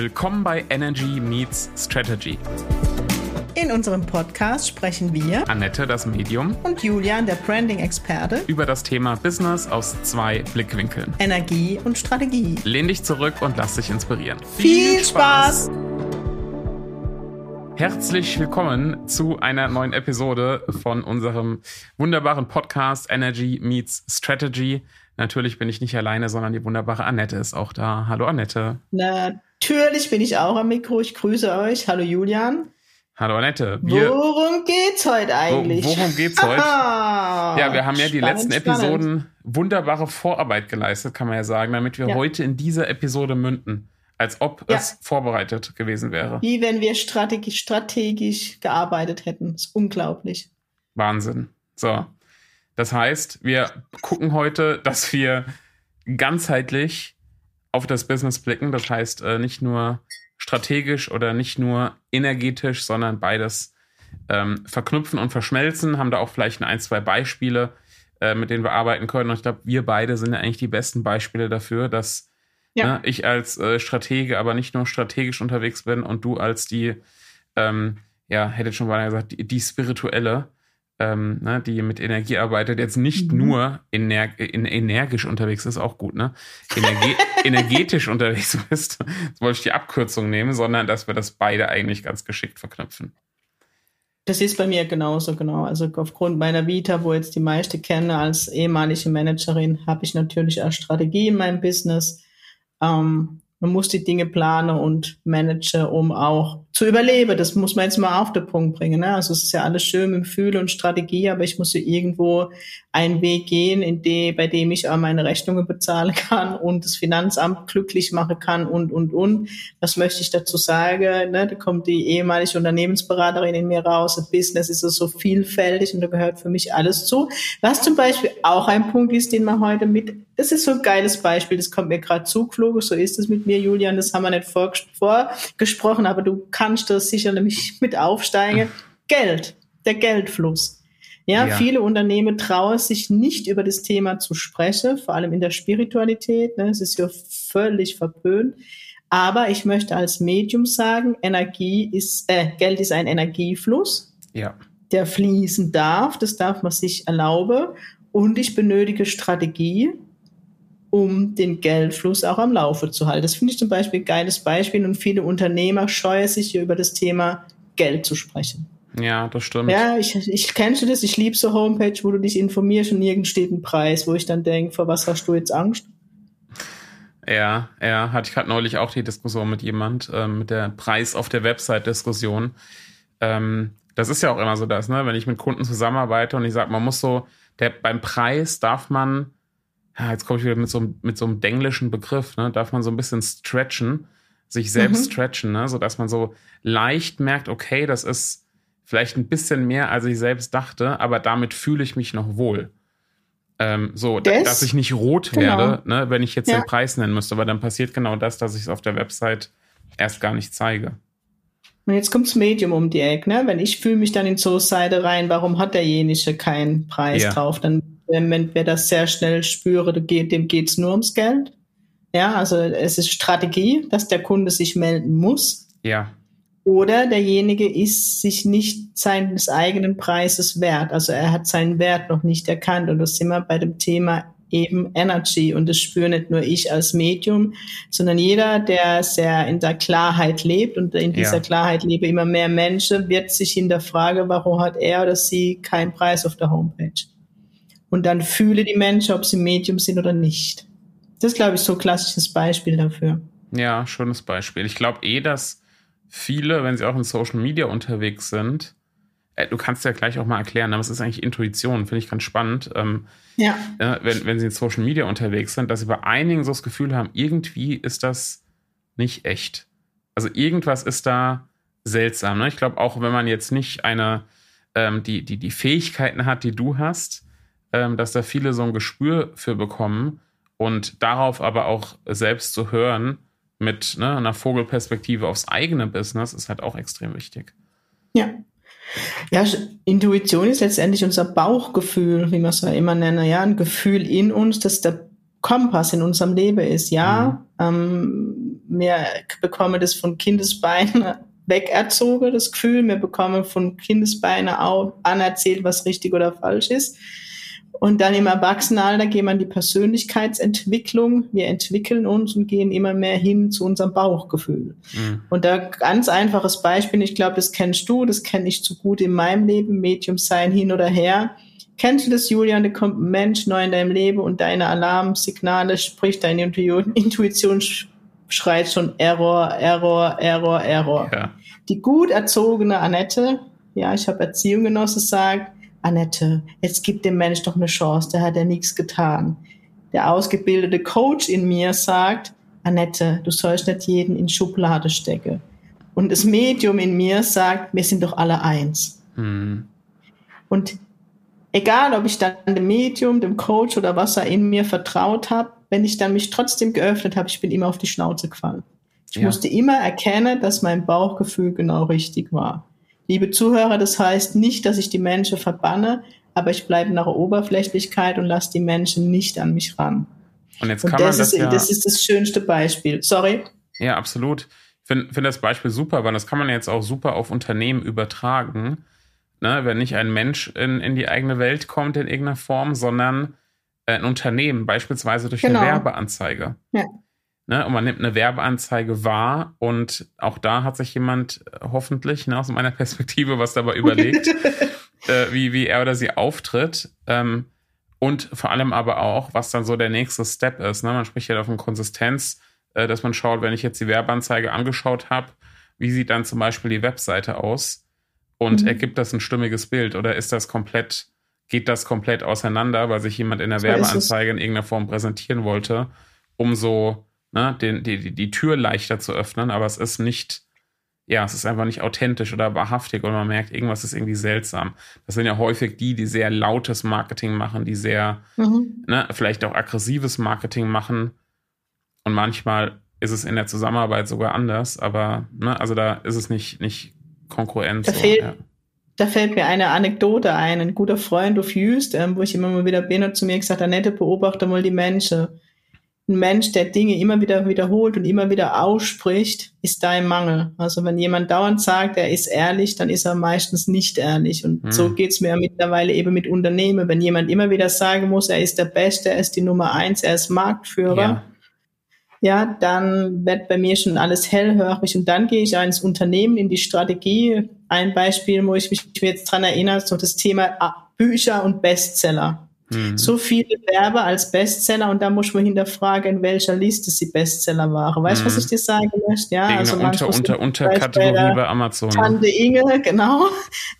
Willkommen bei Energy Meets Strategy. In unserem Podcast sprechen wir, Annette, das Medium, und Julian, der Branding-Experte, über das Thema Business aus zwei Blickwinkeln. Energie und Strategie. Lehn dich zurück und lass dich inspirieren. Viel Spaß! Herzlich willkommen zu einer neuen Episode von unserem wunderbaren Podcast Energy Meets Strategy. Natürlich bin ich nicht alleine, sondern die wunderbare Annette ist auch da. Hallo Annette. Natürlich bin ich auch am Mikro. Ich grüße euch. Hallo Julian. Hallo Annette. Wir, worum geht's heute eigentlich? Wo, worum geht's heute? ja, wir haben ja die letzten spannend. Episoden wunderbare Vorarbeit geleistet, kann man ja sagen, damit wir ja. heute in dieser Episode münden. Als ob ja. es vorbereitet gewesen wäre. Wie wenn wir strategisch, strategisch gearbeitet hätten. Das ist unglaublich. Wahnsinn. So. Das heißt, wir gucken heute, dass wir ganzheitlich auf das Business blicken. Das heißt, äh, nicht nur strategisch oder nicht nur energetisch, sondern beides ähm, verknüpfen und verschmelzen. Haben da auch vielleicht ein, zwei Beispiele, äh, mit denen wir arbeiten können. Und ich glaube, wir beide sind ja eigentlich die besten Beispiele dafür, dass ja. ne, ich als äh, Stratege aber nicht nur strategisch unterwegs bin und du als die, ähm, ja, hätte schon mal gesagt, die, die spirituelle ähm, ne, die mit Energie arbeitet, jetzt nicht mhm. nur ener in, energisch unterwegs ist, auch gut, ne? Energe energetisch unterwegs bist, jetzt wollte ich die Abkürzung nehmen, sondern dass wir das beide eigentlich ganz geschickt verknüpfen. Das ist bei mir genauso, genau. Also aufgrund meiner Vita, wo jetzt die meiste kenne als ehemalige Managerin, habe ich natürlich auch Strategie in meinem Business. Ähm, man muss die Dinge planen und managen, um auch zu überleben. Das muss man jetzt mal auf den Punkt bringen. Ne? Also es ist ja alles schön mit Fühle und Strategie, aber ich muss ja irgendwo einen Weg gehen, in dem, bei dem ich auch meine Rechnungen bezahlen kann und das Finanzamt glücklich machen kann und, und, und. Was möchte ich dazu sagen? Ne? Da kommt die ehemalige Unternehmensberaterin in mir raus. Das Business ist so vielfältig und da gehört für mich alles zu. Was zum Beispiel auch ein Punkt ist, den man heute mit, das ist so ein geiles Beispiel, das kommt mir gerade zugeflogen, so ist es mit mir, Julian, das haben wir nicht vorgesprochen, aber du kannst du sicher nämlich mit aufsteigen. Geld, der Geldfluss. Ja, ja, viele Unternehmen trauen sich nicht über das Thema zu sprechen, vor allem in der Spiritualität. Ne? Es ist ja völlig verpönt. Aber ich möchte als Medium sagen, Energie ist, äh, Geld ist ein Energiefluss, ja. der fließen darf. Das darf man sich erlauben. Und ich benötige Strategie, um den Geldfluss auch am Laufe zu halten. Das finde ich zum Beispiel ein geiles Beispiel und viele Unternehmer scheuen sich hier über das Thema Geld zu sprechen. Ja, das stimmt. Ja, ich, ich kennst du das? Ich liebe so Homepage, wo du dich informierst und nirgends steht ein Preis, wo ich dann denke, vor was hast du jetzt Angst? Ja, ja, hatte ich gerade neulich auch die Diskussion mit jemand, ähm, mit der Preis auf der Website-Diskussion. Ähm, das ist ja auch immer so das, ne? Wenn ich mit Kunden zusammenarbeite und ich sage, man muss so, der, beim Preis darf man ja, jetzt komme ich wieder mit so, mit so einem denglischen Begriff, ne? darf man so ein bisschen stretchen, sich selbst mhm. stretchen, ne? sodass man so leicht merkt, okay, das ist vielleicht ein bisschen mehr, als ich selbst dachte, aber damit fühle ich mich noch wohl. Ähm, so, das, dass ich nicht rot genau. werde, ne, wenn ich jetzt ja. den Preis nennen müsste, weil dann passiert genau das, dass ich es auf der Website erst gar nicht zeige. Und jetzt kommt's Medium um die Ecke, ne? Wenn ich fühle mich dann in so Seite rein, warum hat derjenige keinen Preis ja. drauf? Dann wenn wir das sehr schnell spüren, dem geht es nur ums Geld. Ja, also es ist Strategie, dass der Kunde sich melden muss. Ja. Oder derjenige ist sich nicht seines eigenen Preises wert. Also er hat seinen Wert noch nicht erkannt. Und das sind wir bei dem Thema eben Energy. Und das spüre nicht nur ich als Medium, sondern jeder, der sehr in der Klarheit lebt und in dieser ja. Klarheit lebe immer mehr Menschen, wird sich hinterfragen, warum hat er oder sie keinen Preis auf der Homepage. Und dann fühle die Menschen, ob sie Medium sind oder nicht. Das ist, glaube ich, so ein klassisches Beispiel dafür. Ja, schönes Beispiel. Ich glaube eh, dass viele, wenn sie auch in Social Media unterwegs sind, äh, du kannst ja gleich auch mal erklären, aber es ist eigentlich Intuition, finde ich ganz spannend. Ähm, ja. Äh, wenn, wenn sie in Social Media unterwegs sind, dass sie bei einigen so das Gefühl haben, irgendwie ist das nicht echt. Also irgendwas ist da seltsam. Ne? Ich glaube, auch wenn man jetzt nicht eine, ähm, die, die, die Fähigkeiten hat, die du hast, dass da viele so ein Gespür für bekommen und darauf aber auch selbst zu hören mit ne, einer Vogelperspektive aufs eigene Business ist halt auch extrem wichtig. Ja. Ja, Intuition ist letztendlich unser Bauchgefühl, wie man es ja immer nennt. Ja, ein Gefühl in uns, das der Kompass in unserem Leben ist. Ja, mhm. ähm, wir bekommen das von Kindesbeinen wegerzogen, das Gefühl. Wir bekommen von Kindesbeinen auch anerzählt, was richtig oder falsch ist. Und dann im Erwachsenenalter gehen wir in die Persönlichkeitsentwicklung. Wir entwickeln uns und gehen immer mehr hin zu unserem Bauchgefühl. Mhm. Und da ganz einfaches Beispiel, ich glaube, das kennst du, das kenne ich zu gut in meinem Leben, Medium sein hin oder her. Kennst du das, Julian? Da kommt ein Mensch neu in deinem Leben und deine Alarmsignale, sprich deine Intuition schreit schon Error, Error, Error, Error. Ja. Die gut erzogene Annette, ja, ich habe Erziehung genossen, sagt, Annette, jetzt gib dem Mensch doch eine Chance, der hat ja nichts getan. Der ausgebildete Coach in mir sagt, Annette, du sollst nicht jeden in Schublade stecken. Und das Medium in mir sagt, wir sind doch alle eins. Mhm. Und egal, ob ich dann dem Medium, dem Coach oder was er in mir vertraut habe, wenn ich dann mich trotzdem geöffnet habe, ich bin immer auf die Schnauze gefallen. Ich ja. musste immer erkennen, dass mein Bauchgefühl genau richtig war. Liebe Zuhörer, das heißt nicht, dass ich die Menschen verbanne, aber ich bleibe nach Oberflächlichkeit und lasse die Menschen nicht an mich ran. Und jetzt kann und das man das, ist, ja, das ist das schönste Beispiel. Sorry. Ja, absolut. Ich finde find das Beispiel super, weil das kann man jetzt auch super auf Unternehmen übertragen. Ne, wenn nicht ein Mensch in, in die eigene Welt kommt in irgendeiner Form, sondern äh, ein Unternehmen, beispielsweise durch genau. eine Werbeanzeige. Ja. Ne, und man nimmt eine Werbeanzeige wahr und auch da hat sich jemand äh, hoffentlich ne, aus meiner Perspektive was dabei überlegt, äh, wie, wie er oder sie auftritt. Ähm, und vor allem aber auch, was dann so der nächste Step ist. Ne? Man spricht ja von Konsistenz, äh, dass man schaut, wenn ich jetzt die Werbeanzeige angeschaut habe, wie sieht dann zum Beispiel die Webseite aus und mhm. ergibt das ein stimmiges Bild oder ist das komplett, geht das komplett auseinander, weil sich jemand in der so Werbeanzeige in irgendeiner Form präsentieren wollte, um so ne, den, die, die Tür leichter zu öffnen, aber es ist nicht, ja, es ist einfach nicht authentisch oder wahrhaftig und man merkt, irgendwas ist irgendwie seltsam. Das sind ja häufig die, die sehr lautes Marketing machen, die sehr, mhm. ne, vielleicht auch aggressives Marketing machen. Und manchmal ist es in der Zusammenarbeit sogar anders, aber ne, also da ist es nicht, nicht konkurrent. Da, so, fehlt, ja. da fällt mir eine Anekdote ein. Ein guter Freund auf Jüst, ähm, wo ich immer mal wieder bin, hat zu mir gesagt, Annette, beobachte mal die Menschen ein Mensch, der Dinge immer wieder wiederholt und immer wieder ausspricht, ist da im Mangel. Also wenn jemand dauernd sagt, er ist ehrlich, dann ist er meistens nicht ehrlich. Und mhm. so geht's mir mittlerweile eben mit Unternehmen. Wenn jemand immer wieder sagen muss, er ist der Beste, er ist die Nummer eins, er ist Marktführer, ja, ja dann wird bei mir schon alles hellhörig. Und dann gehe ich ins Unternehmen, in die Strategie. Ein Beispiel, wo ich mich jetzt dran erinnere, so das Thema Bücher und Bestseller. Mhm. So viele Werbe als Bestseller und da muss man hinterfragen, in welcher Liste sie Bestseller waren. Weißt du, mhm. was ich dir sagen möchte? Ja, also unter, unter, unter Kategorie bei, bei Amazon. Tante Inge, genau.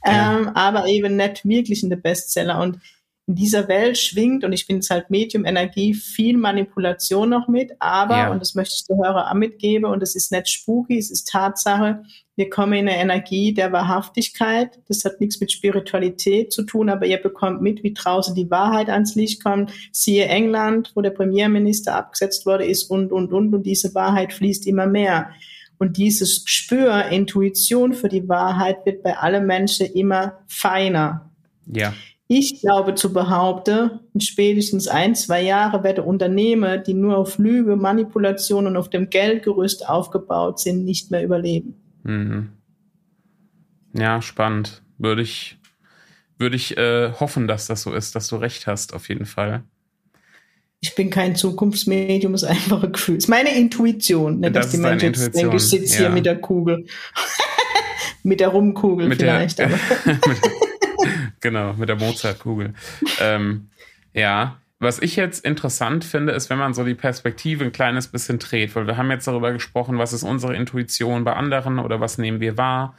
Ja. Ähm, aber eben nicht wirklich in der Bestseller. Und in dieser Welt schwingt, und ich bin jetzt halt Medium Energie, viel Manipulation noch mit, aber, ja. und das möchte ich der Hörer auch mitgeben, und es ist nicht spooky, es ist Tatsache, wir kommen in eine Energie der Wahrhaftigkeit. Das hat nichts mit Spiritualität zu tun, aber ihr bekommt mit, wie draußen die Wahrheit ans Licht kommt. Siehe England, wo der Premierminister abgesetzt wurde, ist und, und, und, und diese Wahrheit fließt immer mehr. Und dieses Gespür, Intuition für die Wahrheit wird bei allen Menschen immer feiner. Ja. Ich glaube zu behaupten, in spätestens ein, zwei Jahre werde Unternehmen, die nur auf Lüge, Manipulation und auf dem Geldgerüst aufgebaut sind, nicht mehr überleben. Mhm. Ja, spannend. Würde ich, würde ich äh, hoffen, dass das so ist, dass du recht hast, auf jeden Fall. Ich bin kein Zukunftsmedium, ist einfach ein Gefühl. Ist meine Intuition, ne, das dass die Menschen denken, ich sitze ja. hier mit der Kugel. mit der Rumkugel mit vielleicht. Der, genau, mit der Mozartkugel. ähm, ja, was ich jetzt interessant finde, ist, wenn man so die Perspektive ein kleines bisschen dreht, weil wir haben jetzt darüber gesprochen, was ist unsere Intuition bei anderen oder was nehmen wir wahr,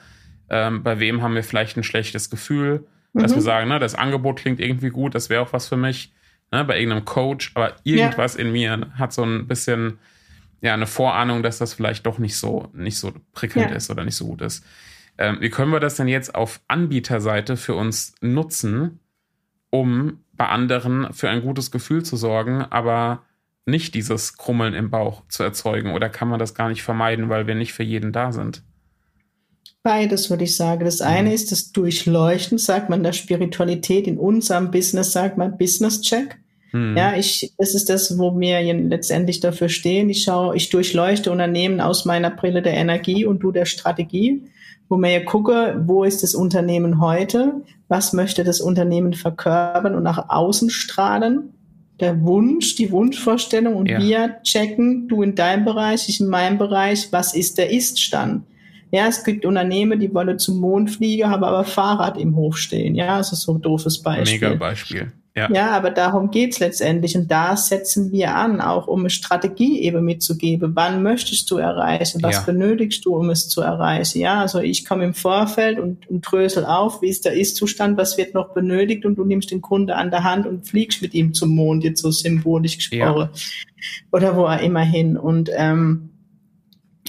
ähm, bei wem haben wir vielleicht ein schlechtes Gefühl, mhm. dass wir sagen, ne, das Angebot klingt irgendwie gut, das wäre auch was für mich, ne, bei irgendeinem Coach, aber irgendwas ja. in mir hat so ein bisschen ja eine Vorahnung, dass das vielleicht doch nicht so nicht so prickelnd ja. ist oder nicht so gut ist. Ähm, wie können wir das denn jetzt auf Anbieterseite für uns nutzen, um bei anderen für ein gutes Gefühl zu sorgen, aber nicht dieses Krummeln im Bauch zu erzeugen? Oder kann man das gar nicht vermeiden, weil wir nicht für jeden da sind? Beides würde ich sagen. Das eine mhm. ist das Durchleuchten, sagt man der Spiritualität. In unserem Business sagt man Business Check. Mhm. Ja, ich, das ist das, wo wir letztendlich dafür stehen. Ich schaue, ich durchleuchte Unternehmen aus meiner Brille der Energie und du der Strategie, wo wir ja gucke, wo ist das Unternehmen heute? Was möchte das Unternehmen verkörpern und nach außen strahlen? Der Wunsch, die Wunschvorstellung und ja. wir checken, du in deinem Bereich, ich in meinem Bereich, was ist der Ist-Stand? Ja, es gibt Unternehmen, die wollen zum Mond fliegen, haben aber Fahrrad im Hof stehen. Ja, das ist so ein doofes Beispiel. Mega Beispiel. Ja. ja, aber darum geht's letztendlich. Und da setzen wir an, auch um eine Strategie eben mitzugeben. Wann möchtest du erreichen? Was ja. benötigst du, um es zu erreichen? Ja, also ich komme im Vorfeld und, und drösel auf, wie ist der Ist-Zustand, was wird noch benötigt und du nimmst den Kunde an der Hand und fliegst mit ihm zum Mond, jetzt so symbolisch gesprochen. Ja. Oder wo er immer hin. Und ähm,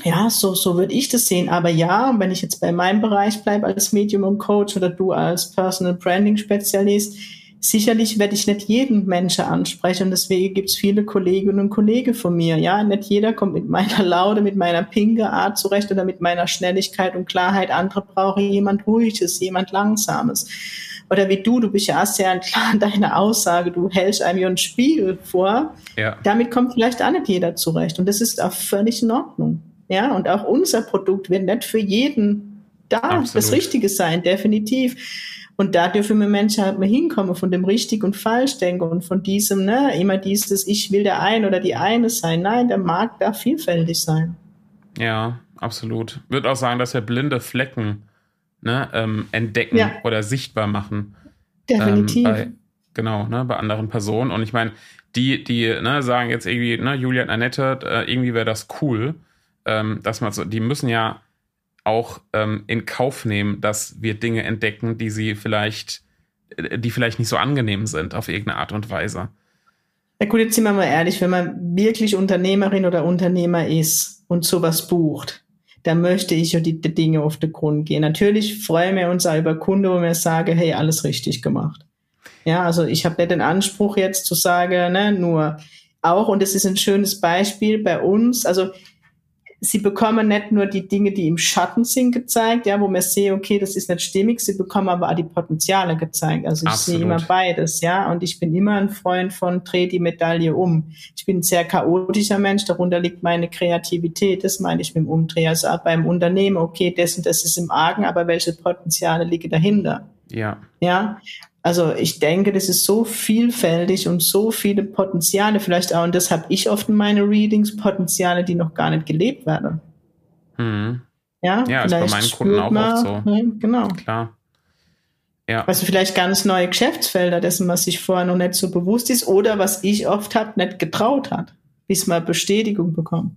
ja, so, so würde ich das sehen. Aber ja, wenn ich jetzt bei meinem Bereich bleibe als Medium und Coach oder du als Personal Branding Spezialist, sicherlich werde ich nicht jeden Menschen ansprechen und deswegen gibt es viele Kolleginnen und Kollegen von mir. Ja, nicht jeder kommt mit meiner Laude, mit meiner pinke Art zurecht oder mit meiner Schnelligkeit und Klarheit. Andere brauchen jemand Ruhiges, jemand Langsames. Oder wie du, du bist ja sehr klar in deiner Aussage, du hältst einem ja einen Spiegel vor. Ja. Damit kommt vielleicht auch nicht jeder zurecht und das ist auch völlig in Ordnung. Ja, und auch unser Produkt wird nicht für jeden da Absolut. das Richtige sein, definitiv. Und da dürfen wir Menschen halt mal hinkommen von dem richtig und falsch denken und von diesem, ne, immer dieses, ich will der ein oder die eine sein. Nein, der mag da vielfältig sein. Ja, absolut. Würde auch sagen, dass wir blinde Flecken ne, ähm, entdecken ja. oder sichtbar machen. Definitiv. Ähm, bei, genau, ne, bei anderen Personen. Und ich meine, die, die ne, sagen jetzt irgendwie, ne, Julia und Annette, äh, irgendwie wäre das cool, ähm, dass man so, die müssen ja auch ähm, in Kauf nehmen, dass wir Dinge entdecken, die sie vielleicht, äh, die vielleicht nicht so angenehm sind auf irgendeine Art und Weise. Ja gut, jetzt sind wir mal ehrlich, wenn man wirklich Unternehmerin oder Unternehmer ist und sowas bucht, dann möchte ich ja die, die Dinge auf den Grund gehen. Natürlich freuen wir uns auch über Kunden, wo wir sagen, hey, alles richtig gemacht. Ja, also ich habe nicht den Anspruch jetzt zu sagen, ne, nur auch, und das ist ein schönes Beispiel bei uns, also sie bekommen nicht nur die Dinge, die im Schatten sind, gezeigt, ja, wo man sehe, okay, das ist nicht stimmig, sie bekommen aber auch die Potenziale gezeigt. Also ich Absolut. sehe immer beides, ja, und ich bin immer ein Freund von dreh die Medaille um. Ich bin ein sehr chaotischer Mensch, darunter liegt meine Kreativität, das meine ich mit dem Umdreh. Also auch beim Unternehmen, okay, das und das ist im Argen, aber welche Potenziale liegen dahinter? Ja. Ja. Also ich denke, das ist so vielfältig und so viele Potenziale vielleicht auch, und das habe ich oft in meine Readings, Potenziale, die noch gar nicht gelebt werden. Hm. Ja, ja ist bei meinen Kunden auch man, oft so. Ja, genau. Klar. Ja. Also vielleicht ganz neue Geschäftsfelder dessen, was sich vorher noch nicht so bewusst ist oder was ich oft habe, nicht getraut hat, bis man Bestätigung bekommt.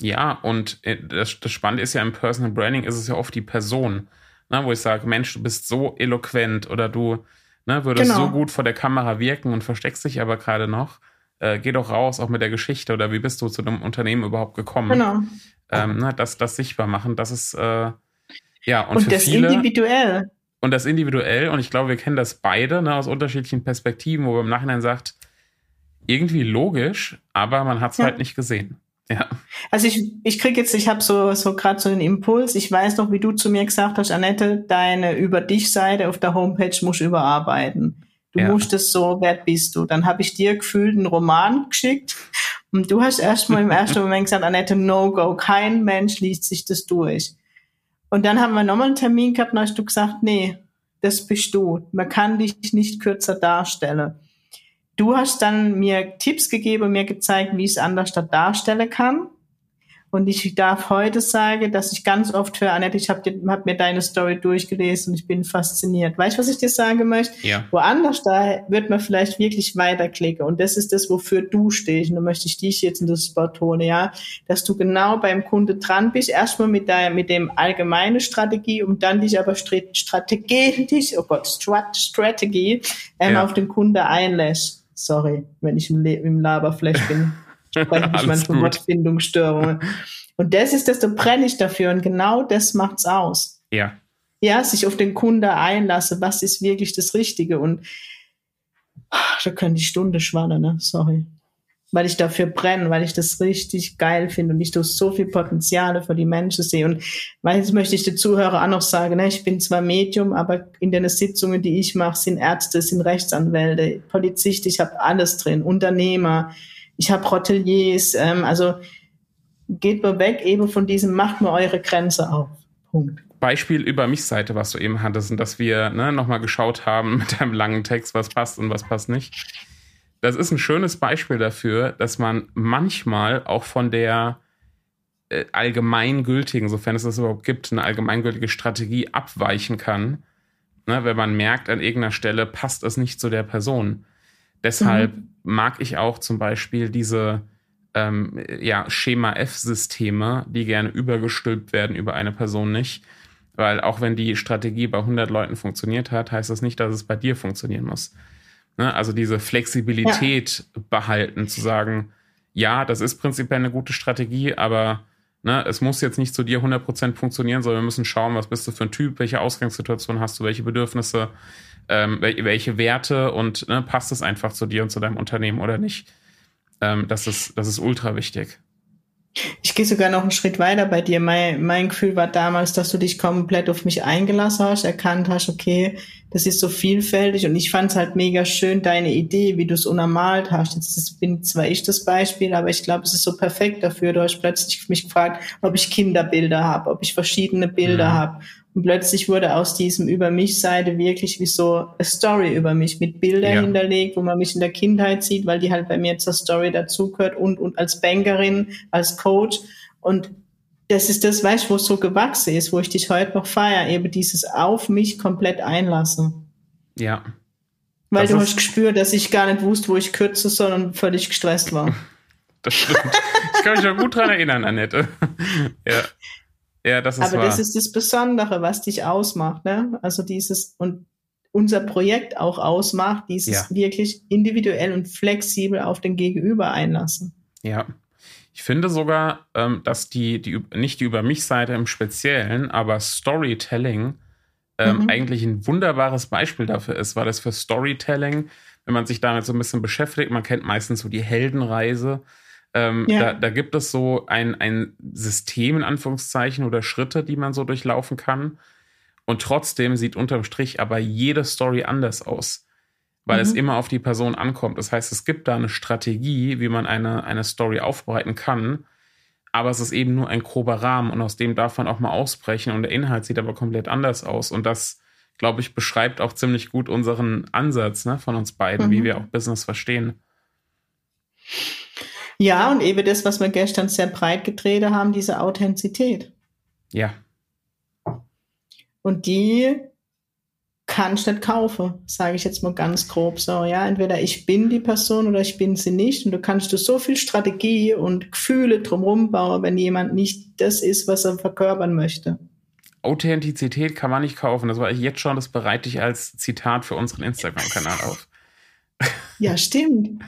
Ja, und äh, das, das Spannende ist ja im Personal Branding ist es ja oft die Person ne, wo ich sage, Mensch, du bist so eloquent oder du ne, würdest genau. so gut vor der Kamera wirken und versteckst dich aber gerade noch. Äh, geh doch raus, auch mit der Geschichte oder wie bist du zu dem Unternehmen überhaupt gekommen? Genau. Ähm, ne, das, das sichtbar machen, das ist äh, ja und, und für das viele, individuell. Und das individuell und ich glaube, wir kennen das beide ne, aus unterschiedlichen Perspektiven, wo man im Nachhinein sagt, irgendwie logisch, aber man hat es ja. halt nicht gesehen. Ja. Also ich, ich krieg jetzt, ich habe so, so gerade so den Impuls. Ich weiß noch, wie du zu mir gesagt hast, Annette, deine über dich Seite auf der Homepage muss überarbeiten. Du ja. musst es so, wer bist du? Dann habe ich dir gefühlt einen Roman geschickt und du hast erstmal im ersten Moment gesagt, Annette, no go, kein Mensch liest sich das durch. Und dann haben wir nochmal einen Termin gehabt und hast du gesagt, nee, das bist du. Man kann dich nicht kürzer darstellen. Du hast dann mir Tipps gegeben und mir gezeigt, wie ich es anders darstellen kann. Und ich darf heute sagen, dass ich ganz oft höre, Annette, ich habe hab mir deine Story durchgelesen und ich bin fasziniert. Weißt du, was ich dir sagen möchte? Ja. Woanders da wird man vielleicht wirklich weiterklicken. Und das ist das, wofür du stehst. Und da möchte ich dich jetzt in das tun, ja. Dass du genau beim Kunde dran bist. Erstmal mit der, mit dem allgemeinen Strategie und dann dich aber strategisch, oh Gott, Strategie, ähm, ja. auf den Kunde einlässt. Sorry, wenn ich im, Le im Laberflash bin, spreche ich manchmal Wortfindungsstörungen. Und das ist das, da brenne ich dafür und genau das macht's aus. Ja. Ja, sich auf den Kunde einlasse, was ist wirklich das Richtige und ach, da können die Stunde schwannen, ne? Sorry. Weil ich dafür brenne, weil ich das richtig geil finde und ich durch so viel Potenziale für die Menschen sehe. Und jetzt möchte ich den Zuhörer auch noch sagen, ne, ich bin zwar Medium, aber in den Sitzungen, die ich mache, sind Ärzte, sind Rechtsanwälte, Polizist, ich habe alles drin, Unternehmer, ich habe Hoteliers, ähm, also geht mal weg eben von diesem, macht mir eure Grenze auf. Punkt. Beispiel über mich Seite, was du eben hattest, und dass wir ne, nochmal geschaut haben mit einem langen Text, was passt und was passt nicht. Das ist ein schönes Beispiel dafür, dass man manchmal auch von der äh, allgemeingültigen, sofern es das überhaupt gibt, eine allgemeingültige Strategie abweichen kann, ne, wenn man merkt, an irgendeiner Stelle passt es nicht zu der Person. Deshalb mhm. mag ich auch zum Beispiel diese ähm, ja, Schema-F-Systeme, die gerne übergestülpt werden über eine Person nicht, weil auch wenn die Strategie bei 100 Leuten funktioniert hat, heißt das nicht, dass es bei dir funktionieren muss. Ne? Also diese Flexibilität ja. behalten, zu sagen, ja, das ist prinzipiell eine gute Strategie, aber ne, es muss jetzt nicht zu dir 100% funktionieren, sondern wir müssen schauen, was bist du für ein Typ, welche Ausgangssituation hast du, welche Bedürfnisse, ähm, welche Werte und ne, passt es einfach zu dir und zu deinem Unternehmen oder nicht. Ähm, das, ist, das ist ultra wichtig. Ich gehe sogar noch einen Schritt weiter bei dir. Mein, mein Gefühl war damals, dass du dich komplett auf mich eingelassen hast, erkannt hast, okay, das ist so vielfältig und ich fand es halt mega schön, deine Idee, wie du es unermalt hast. Jetzt bin zwar ich das Beispiel, aber ich glaube, es ist so perfekt dafür. Du hast plötzlich mich gefragt, ob ich Kinderbilder habe, ob ich verschiedene Bilder mhm. habe. Und plötzlich wurde aus diesem Über mich Seite wirklich wie so eine Story über mich mit Bildern ja. hinterlegt, wo man mich in der Kindheit sieht, weil die halt bei mir zur Story dazugehört und, und als Bankerin, als Coach. Und das ist das, weißt du, wo es so gewachsen ist, wo ich dich heute noch feiere, eben dieses auf mich komplett einlassen. Ja. Weil das du hast gespürt, dass ich gar nicht wusste, wo ich kürze, sondern völlig gestresst war. Das stimmt. Ich kann mich noch gut dran erinnern, Annette. ja. Ja, das ist Aber wahr. das ist das Besondere, was dich ausmacht, ne? Also dieses und unser Projekt auch ausmacht, dieses ja. wirklich individuell und flexibel auf den Gegenüber einlassen. Ja. Ich finde sogar, ähm, dass die, die, nicht die Über mich-Seite im Speziellen, aber Storytelling ähm, mhm. eigentlich ein wunderbares Beispiel dafür ist, weil das für Storytelling, wenn man sich damit so ein bisschen beschäftigt, man kennt meistens so die Heldenreise, ähm, ja. da, da, gibt es so ein, ein System in Anführungszeichen oder Schritte, die man so durchlaufen kann. Und trotzdem sieht unterm Strich aber jede Story anders aus, weil mhm. es immer auf die Person ankommt. Das heißt, es gibt da eine Strategie, wie man eine, eine Story aufbereiten kann. Aber es ist eben nur ein grober Rahmen und aus dem darf man auch mal ausbrechen und der Inhalt sieht aber komplett anders aus. Und das, glaube ich, beschreibt auch ziemlich gut unseren Ansatz ne, von uns beiden, mhm. wie wir auch Business verstehen. Ja, und eben das, was wir gestern sehr breit getreten haben, diese Authentizität. Ja. Und die kannst du nicht kaufen, sage ich jetzt mal ganz grob so. Ja, entweder ich bin die Person oder ich bin sie nicht. Und du kannst du so viel Strategie und Gefühle drumherum bauen, wenn jemand nicht das ist, was er verkörpern möchte. Authentizität kann man nicht kaufen. Das war ich jetzt schon, das bereite ich als Zitat für unseren Instagram-Kanal auf. Ja, stimmt.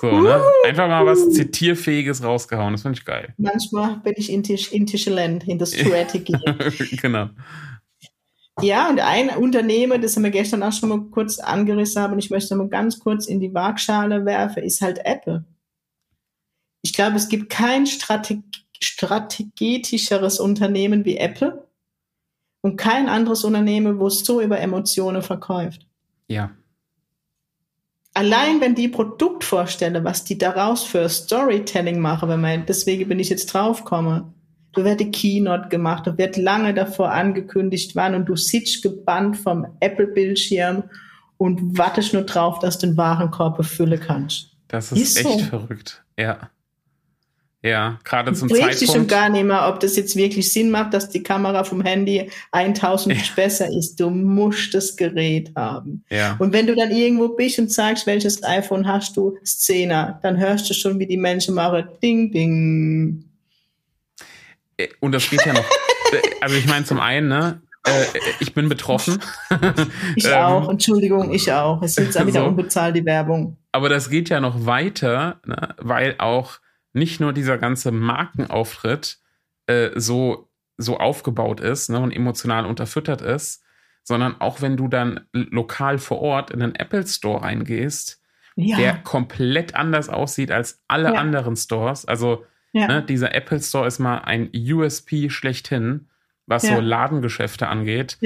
So, ne? Einfach mal was Zitierfähiges rausgehauen. Das finde ich geil. Manchmal bin ich intelligent in der Strategie. genau. Ja, und ein Unternehmen, das haben wir gestern auch schon mal kurz angerissen haben, und ich möchte mal ganz kurz in die Waagschale werfen, ist halt Apple. Ich glaube, es gibt kein Strate strategischeres Unternehmen wie Apple und kein anderes Unternehmen, wo es so über Emotionen verkauft. Ja, allein wenn die Produkt vorstelle, was die daraus für Storytelling machen, wenn man, deswegen bin ich jetzt draufkomme. Du wird die Keynote gemacht, du wird lange davor angekündigt wann und du sitzt gebannt vom Apple-Bildschirm und wartest nur drauf, dass du den Warenkorb befüllen kannst. Das ist, ist echt so. verrückt. Ja. Ja, gerade zum Zeitpunkt. Ich schon gar nicht mehr, ob das jetzt wirklich Sinn macht, dass die Kamera vom Handy 1000 ja. besser ist. Du musst das Gerät haben. Ja. Und wenn du dann irgendwo bist und sagst, welches iPhone hast du, Szene, dann hörst du schon, wie die Menschen machen, ding, ding. Äh, und das geht ja noch. also ich meine zum einen, ne, äh, ich bin betroffen. ich auch, ähm, Entschuldigung, ich auch. Es ist jetzt auch wieder so. unbezahlt, die Werbung. Aber das geht ja noch weiter, ne, weil auch nicht nur dieser ganze Markenauftritt äh, so, so aufgebaut ist ne, und emotional unterfüttert ist, sondern auch wenn du dann lokal vor Ort in den Apple Store reingehst ja. der komplett anders aussieht als alle ja. anderen Stores. Also ja. ne, dieser Apple Store ist mal ein USP schlechthin, was so Ladengeschäfte angeht.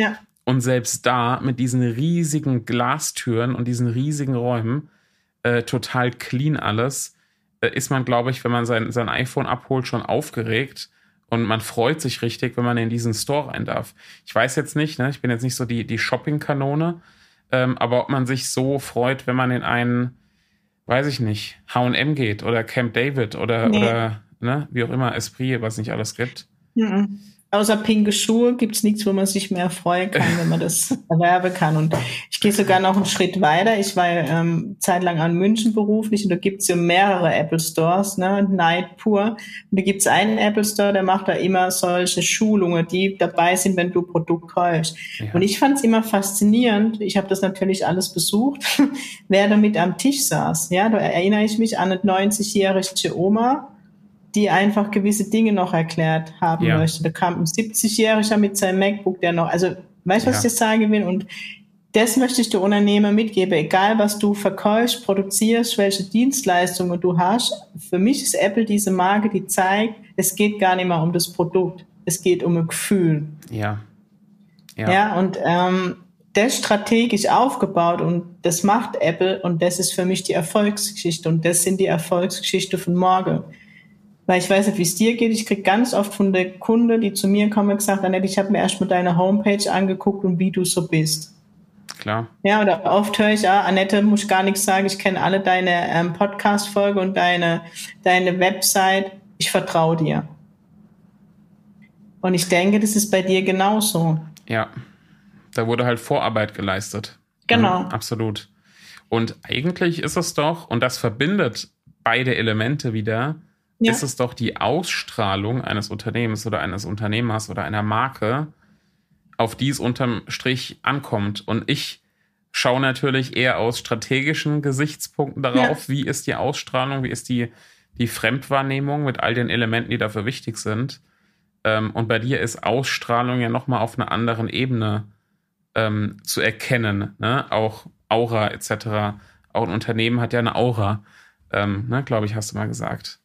Und selbst da mit diesen riesigen Glastüren und diesen riesigen Räumen, äh, total clean alles, ist man, glaube ich, wenn man sein, sein iPhone abholt, schon aufgeregt. Und man freut sich richtig, wenn man in diesen Store rein darf. Ich weiß jetzt nicht, ne? ich bin jetzt nicht so die, die Shopping-Kanone, ähm, aber ob man sich so freut, wenn man in einen, weiß ich nicht, HM geht oder Camp David oder, nee. oder ne, wie auch immer, Esprit, was nicht alles gibt. Mhm außer pinke Schuhe gibt's nichts, wo man sich mehr freuen kann, wenn man das erwerben kann. Und ich gehe sogar noch einen Schritt weiter. Ich war ähm, zeitlang an München beruflich und da gibt's ja mehrere Apple Stores, ne, Night pur. Und da gibt's einen Apple Store, der macht da immer solche Schulungen, die dabei sind, wenn du Produkt kaufst. Ja. Und ich fand's immer faszinierend. Ich habe das natürlich alles besucht, wer da mit am Tisch saß. Ja, da erinnere ich mich an eine 90-jährige Oma, die einfach gewisse Dinge noch erklärt haben ja. möchte. Da kam ein 70-Jähriger mit seinem MacBook, der noch, also weißt du, was ja. ich jetzt sagen will? Und das möchte ich der Unternehmer mitgeben, egal was du verkaufst, produzierst, welche Dienstleistungen du hast. Für mich ist Apple diese Marke, die zeigt, es geht gar nicht mehr um das Produkt, es geht um ein Gefühl. Ja. Ja, ja und ähm, das strategisch aufgebaut und das macht Apple und das ist für mich die Erfolgsgeschichte und das sind die Erfolgsgeschichte von morgen. Weil ich weiß nicht, wie es dir geht. Ich krieg ganz oft von der Kunde, die zu mir kommen, gesagt, Annette, ich habe mir erst mal deine Homepage angeguckt und wie du so bist. Klar. Ja, oder oft höre ich, ja, Annette, muss gar nichts sagen, ich kenne alle deine ähm, Podcast-Folge und deine, deine Website. Ich vertraue dir. Und ich denke, das ist bei dir genauso. Ja, da wurde halt Vorarbeit geleistet. Genau. Mhm, absolut. Und eigentlich ist es doch, und das verbindet beide Elemente wieder, ja. ist es doch die Ausstrahlung eines Unternehmens oder eines Unternehmers oder einer Marke, auf die es unterm Strich ankommt. Und ich schaue natürlich eher aus strategischen Gesichtspunkten darauf, ja. wie ist die Ausstrahlung, wie ist die, die Fremdwahrnehmung mit all den Elementen, die dafür wichtig sind. Ähm, und bei dir ist Ausstrahlung ja nochmal auf einer anderen Ebene ähm, zu erkennen. Ne? Auch Aura etc. Auch ein Unternehmen hat ja eine Aura, ähm, ne? glaube ich, hast du mal gesagt.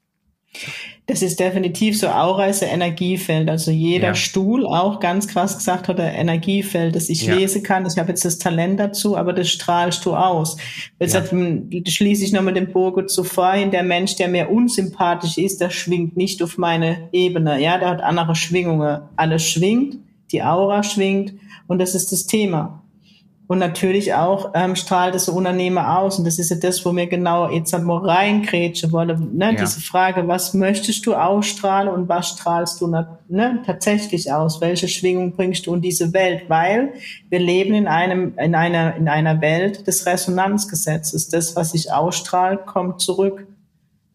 Das ist definitiv so Aura ist ein Energiefeld. Also jeder ja. Stuhl, auch ganz krass gesagt, hat ein Energiefeld, das ich ja. lesen kann. Ich habe jetzt das Talent dazu, aber das strahlst du aus. Jetzt ja. Hm, schließe ich nochmal den Bogen zuvor hin. Der Mensch, der mir unsympathisch ist, der schwingt nicht auf meine Ebene. Ja, der hat andere Schwingungen. Alles schwingt, die Aura schwingt und das ist das Thema. Und natürlich auch ähm, strahlt es so Unternehmer aus. Und das ist ja das, wo wir genau jetzt einmal reinkrätschen wollen. Ne? Ja. Diese Frage, was möchtest du ausstrahlen und was strahlst du ne, tatsächlich aus? Welche Schwingung bringst du in diese Welt? Weil wir leben in einem, in einer, in einer Welt des Resonanzgesetzes. Das, was ich ausstrahle, kommt zurück.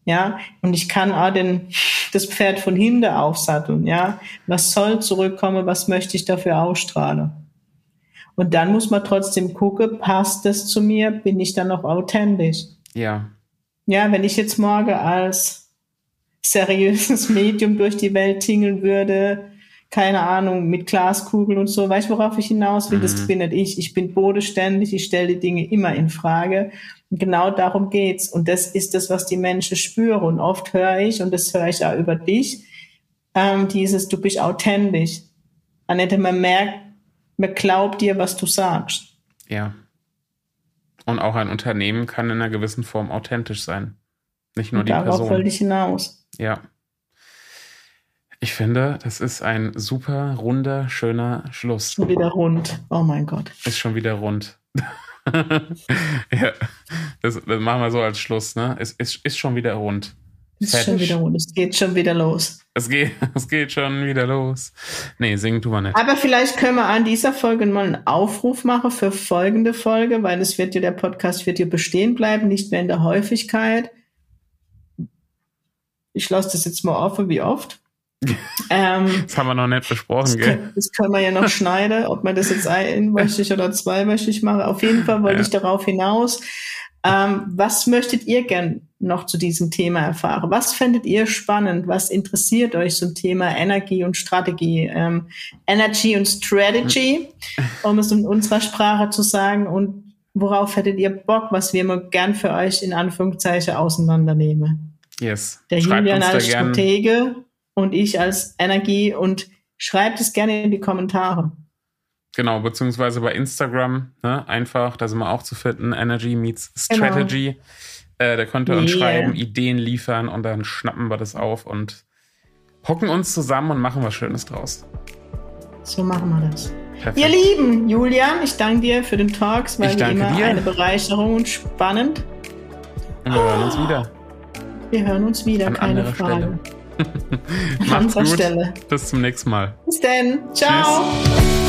Ja, und ich kann auch den, das Pferd von hinten aufsatteln. Ja, was soll zurückkommen? Was möchte ich dafür ausstrahlen? Und dann muss man trotzdem gucken, passt das zu mir? Bin ich dann noch authentisch? Ja. Ja, wenn ich jetzt morgen als seriöses Medium durch die Welt tingeln würde, keine Ahnung, mit Glaskugeln und so, weißt du, worauf ich hinaus will? Mhm. Das bin nicht ich. Ich bin bodenständig, ich stelle die Dinge immer in Frage. Und genau darum geht's. Und das ist das, was die Menschen spüren. Und oft höre ich, und das höre ich auch über dich, ähm, dieses, du bist authentisch. Annette, man merkt, man glaubt dir, was du sagst. Ja. Und auch ein Unternehmen kann in einer gewissen Form authentisch sein. Nicht nur Und die darauf Person. Darauf wollte ich hinaus. Ja. Ich finde, das ist ein super runder, schöner Schluss. Schon wieder rund. Oh mein Gott. Ist schon wieder rund. ja, das, das, machen wir so als Schluss, ne? Es ist, ist schon wieder rund. Es ist schon wieder. Es geht schon wieder los. Es geht, es geht schon wieder los. Nee, singen tun wir nicht. Aber vielleicht können wir an dieser Folge mal einen Aufruf machen für folgende Folge, weil es wird ja, der Podcast wird hier bestehen bleiben, nicht mehr in der Häufigkeit. Ich lasse das jetzt mal offen, wie oft. ähm, das haben wir noch nicht besprochen, das gell? Können, das können wir ja noch schneiden, ob man das jetzt einwöchig oder zweiwöchig mache. Auf jeden Fall wollte ja. ich darauf hinaus. Ähm, was möchtet ihr gern noch zu diesem Thema erfahren? Was findet ihr spannend? Was interessiert euch zum Thema Energie und Strategie? Ähm, Energy und Strategy, um es in unserer Sprache zu sagen. Und worauf hättet ihr Bock, was wir mal gern für euch in Anführungszeichen auseinandernehmen? Yes. Der Schreibt Julian als gern. Stratege und ich als Energie und schreibt es gerne in die Kommentare. Genau, beziehungsweise bei Instagram, ne, einfach, da sind wir auch zu finden, Energy meets Genau. Strategy. Äh, da könnt ihr uns Yeah. schreiben, Ideen liefern und dann schnappen wir das auf und hocken uns zusammen und machen was Schönes draus. So machen wir das. Perfekt. Ihr Lieben, Julian, ich danke dir für den Talks, war Ich wie immer dir. eine Bereicherung und spannend. Und wir hören uns wieder. Wir hören uns wieder, An keine Frage. An anderer. Stelle. Bis zum nächsten Mal. Bis dann. Ciao. Tschüss.